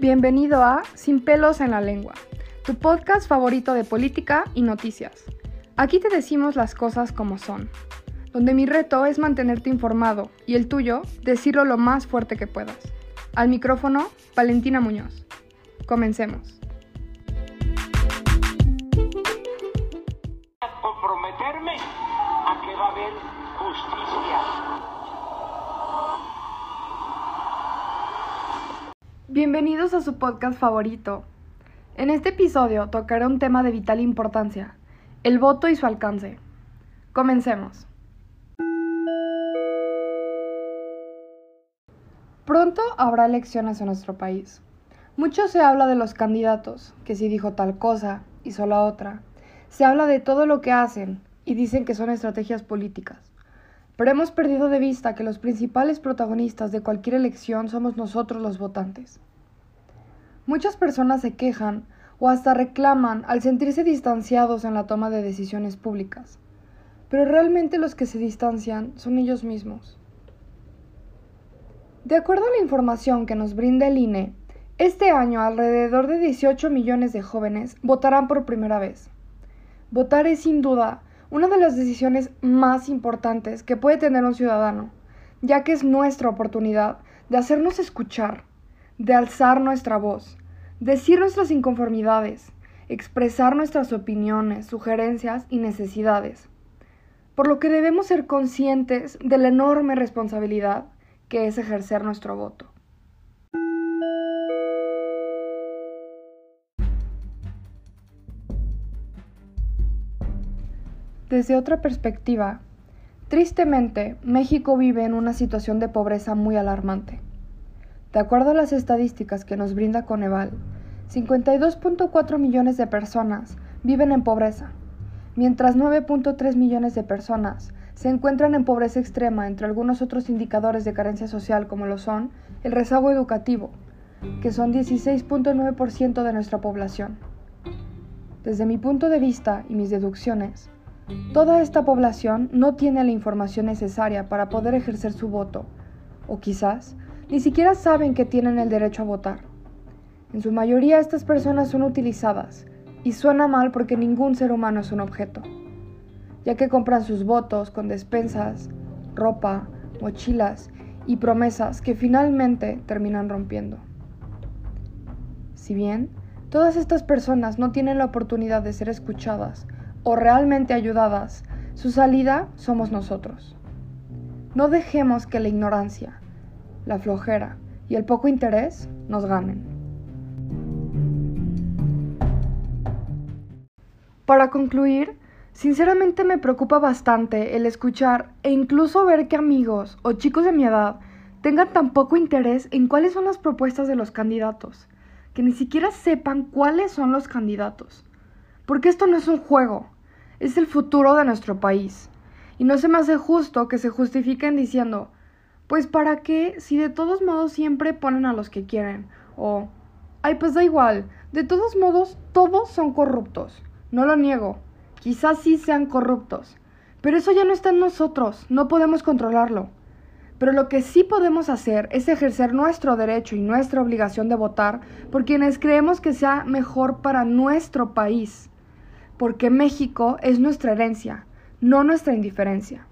Bienvenido a Sin pelos en la lengua, tu podcast favorito de política y noticias. Aquí te decimos las cosas como son, donde mi reto es mantenerte informado y el tuyo, decirlo lo más fuerte que puedas. Al micrófono, Valentina Muñoz. Comencemos. comprometerme a que va a haber justicia. Bienvenidos a su podcast favorito. En este episodio tocaré un tema de vital importancia, el voto y su alcance. Comencemos. Pronto habrá elecciones en nuestro país. Mucho se habla de los candidatos, que si dijo tal cosa, hizo la otra. Se habla de todo lo que hacen y dicen que son estrategias políticas. Pero hemos perdido de vista que los principales protagonistas de cualquier elección somos nosotros los votantes. Muchas personas se quejan o hasta reclaman al sentirse distanciados en la toma de decisiones públicas, pero realmente los que se distancian son ellos mismos. De acuerdo a la información que nos brinda el INE, este año alrededor de 18 millones de jóvenes votarán por primera vez. Votar es sin duda una de las decisiones más importantes que puede tener un ciudadano, ya que es nuestra oportunidad de hacernos escuchar, de alzar nuestra voz, decir nuestras inconformidades, expresar nuestras opiniones, sugerencias y necesidades. Por lo que debemos ser conscientes de la enorme responsabilidad que es ejercer nuestro voto. Desde otra perspectiva, tristemente, México vive en una situación de pobreza muy alarmante. De acuerdo a las estadísticas que nos brinda Coneval, 52.4 millones de personas viven en pobreza, mientras 9.3 millones de personas se encuentran en pobreza extrema entre algunos otros indicadores de carencia social como lo son el rezago educativo, que son 16.9% de nuestra población. Desde mi punto de vista y mis deducciones, Toda esta población no tiene la información necesaria para poder ejercer su voto, o quizás ni siquiera saben que tienen el derecho a votar. En su mayoría estas personas son utilizadas, y suena mal porque ningún ser humano es un objeto, ya que compran sus votos con despensas, ropa, mochilas y promesas que finalmente terminan rompiendo. Si bien todas estas personas no tienen la oportunidad de ser escuchadas o realmente ayudadas, su salida somos nosotros. No dejemos que la ignorancia, la flojera y el poco interés nos ganen. Para concluir, sinceramente me preocupa bastante el escuchar e incluso ver que amigos o chicos de mi edad tengan tan poco interés en cuáles son las propuestas de los candidatos, que ni siquiera sepan cuáles son los candidatos. Porque esto no es un juego, es el futuro de nuestro país. Y no se me hace justo que se justifiquen diciendo, pues para qué si de todos modos siempre ponen a los que quieren. O, ay, pues da igual, de todos modos todos son corruptos. No lo niego, quizás sí sean corruptos. Pero eso ya no está en nosotros, no podemos controlarlo. Pero lo que sí podemos hacer es ejercer nuestro derecho y nuestra obligación de votar por quienes creemos que sea mejor para nuestro país porque México es nuestra herencia, no nuestra indiferencia.